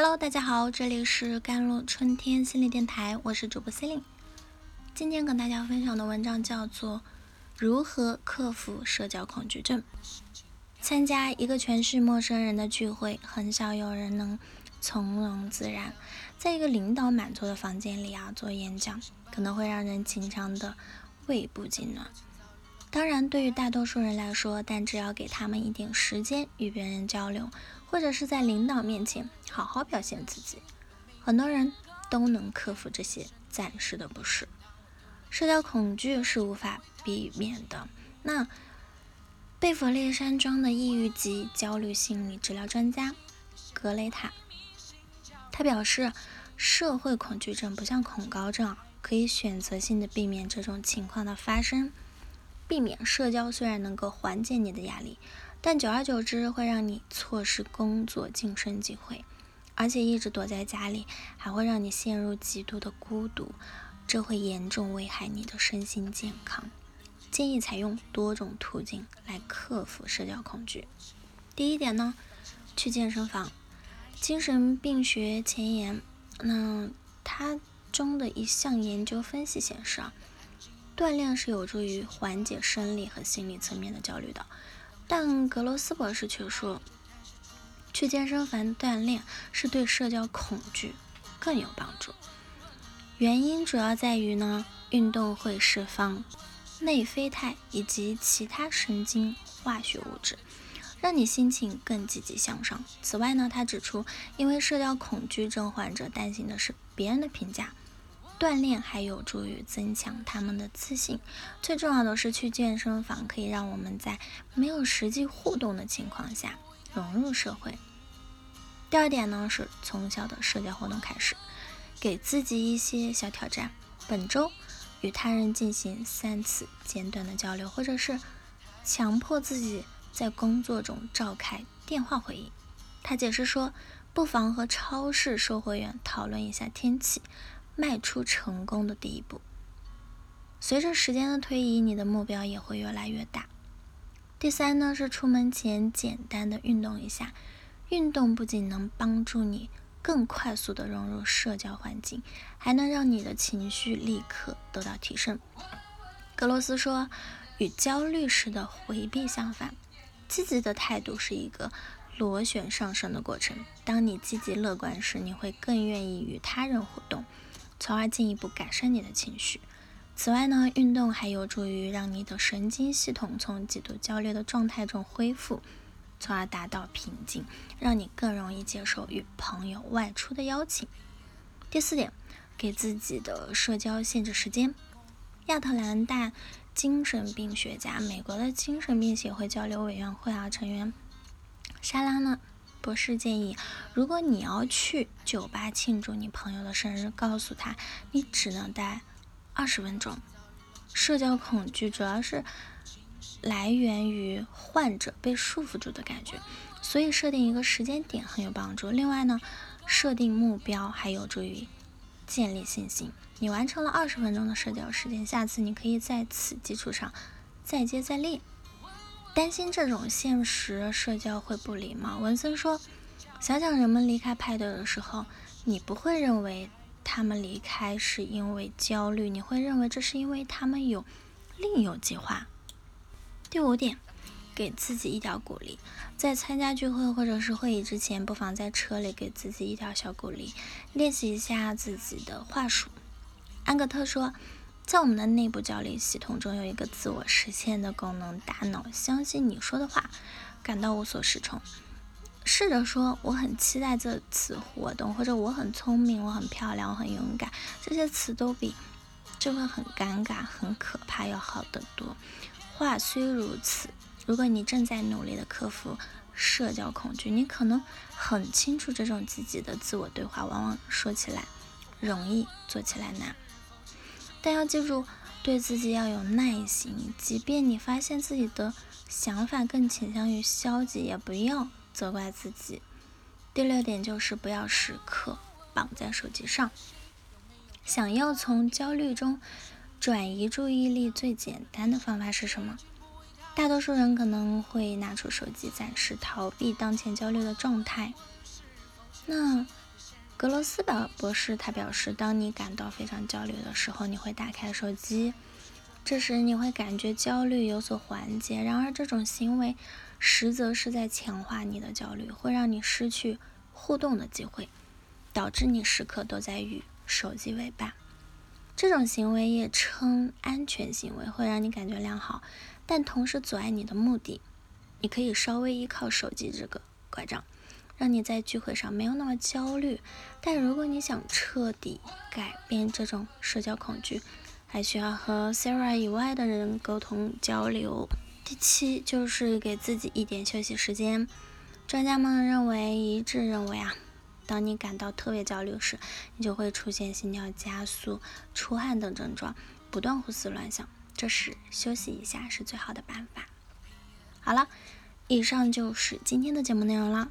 Hello，大家好，这里是甘露春天心理电台，我是主播 c e l i n e 今天跟大家分享的文章叫做《如何克服社交恐惧症》。参加一个全是陌生人的聚会，很少有人能从容自然。在一个领导满座的房间里啊，做演讲可能会让人紧张的胃部痉挛。当然，对于大多数人来说，但只要给他们一点时间与别人交流，或者是在领导面前好好表现自己，很多人都能克服这些暂时的不适。社交恐惧是无法避免的。那贝弗利山庄的抑郁及焦虑心理治疗专家格雷塔，他表示，社会恐惧症不像恐高症，可以选择性的避免这种情况的发生。避免社交虽然能够缓解你的压力，但久而久之会让你错失工作晋升机会，而且一直躲在家里还会让你陷入极度的孤独，这会严重危害你的身心健康。建议采用多种途径来克服社交恐惧。第一点呢，去健身房。精神病学前沿，那它中的一项研究分析显示啊。锻炼是有助于缓解生理和心理层面的焦虑的，但格罗斯博士却说，去健身房锻炼是对社交恐惧更有帮助。原因主要在于呢，运动会释放内啡肽以及其他神经化学物质，让你心情更积极向上。此外呢，他指出，因为社交恐惧症患者担心的是别人的评价。锻炼还有助于增强他们的自信。最重要的是，去健身房可以让我们在没有实际互动的情况下融入社会。第二点呢，是从小的社交活动开始，给自己一些小挑战。本周与他人进行三次简短的交流，或者是强迫自己在工作中召开电话会议。他解释说，不妨和超市售货员讨论一下天气。迈出成功的第一步。随着时间的推移，你的目标也会越来越大。第三呢，是出门前简单的运动一下。运动不仅能帮助你更快速的融入社交环境，还能让你的情绪立刻得到提升。格罗斯说，与焦虑时的回避相反，积极的态度是一个螺旋上升的过程。当你积极乐观时，你会更愿意与他人互动。从而进一步改善你的情绪。此外呢，运动还有助于让你的神经系统从极度焦虑的状态中恢复，从而达到平静，让你更容易接受与朋友外出的邀请。第四点，给自己的社交限制时间。亚特兰大精神病学家、美国的精神病协会交流委员会啊成员莎拉呢？博士建议，如果你要去酒吧庆祝你朋友的生日，告诉他你只能待二十分钟。社交恐惧主要是来源于患者被束缚住的感觉，所以设定一个时间点很有帮助。另外呢，设定目标还有助于建立信心。你完成了二十分钟的社交时间，下次你可以在此基础上再接再厉。担心这种现实社交会不礼貌，文森说：“想想人们离开派对的时候，你不会认为他们离开是因为焦虑，你会认为这是因为他们有另有计划。”第五点，给自己一点鼓励，在参加聚会或者是会议之前，不妨在车里给自己一点小鼓励，练习一下自己的话术。安格特说。在我们的内部教练系统中，有一个自我实现的功能。大脑相信你说的话，感到无所适从。试着说：“我很期待这次活动”，或者“我很聪明，我很漂亮，我很勇敢”。这些词都比“这会很尴尬、很可怕”要好得多。话虽如此，如果你正在努力的克服社交恐惧，你可能很清楚，这种积极的自我对话往往说起来容易，做起来难。但要记住，对自己要有耐心。即便你发现自己的想法更倾向于消极，也不要责怪自己。第六点就是不要时刻绑在手机上。想要从焦虑中转移注意力，最简单的方法是什么？大多数人可能会拿出手机，暂时逃避当前焦虑的状态。那格罗斯堡博士他表示，当你感到非常焦虑的时候，你会打开手机，这时你会感觉焦虑有所缓解。然而，这种行为实则是在强化你的焦虑，会让你失去互动的机会，导致你时刻都在与手机为伴。这种行为也称安全行为，会让你感觉良好，但同时阻碍你的目的。你可以稍微依靠手机这个拐杖。让你在聚会上没有那么焦虑，但如果你想彻底改变这种社交恐惧，还需要和 Sarah 以外的人沟通交流。第七就是给自己一点休息时间。专家们认为，一致认为啊，当你感到特别焦虑时，你就会出现心跳加速、出汗等症状，不断胡思乱想。这时休息一下是最好的办法。好了。以上就是今天的节目内容了。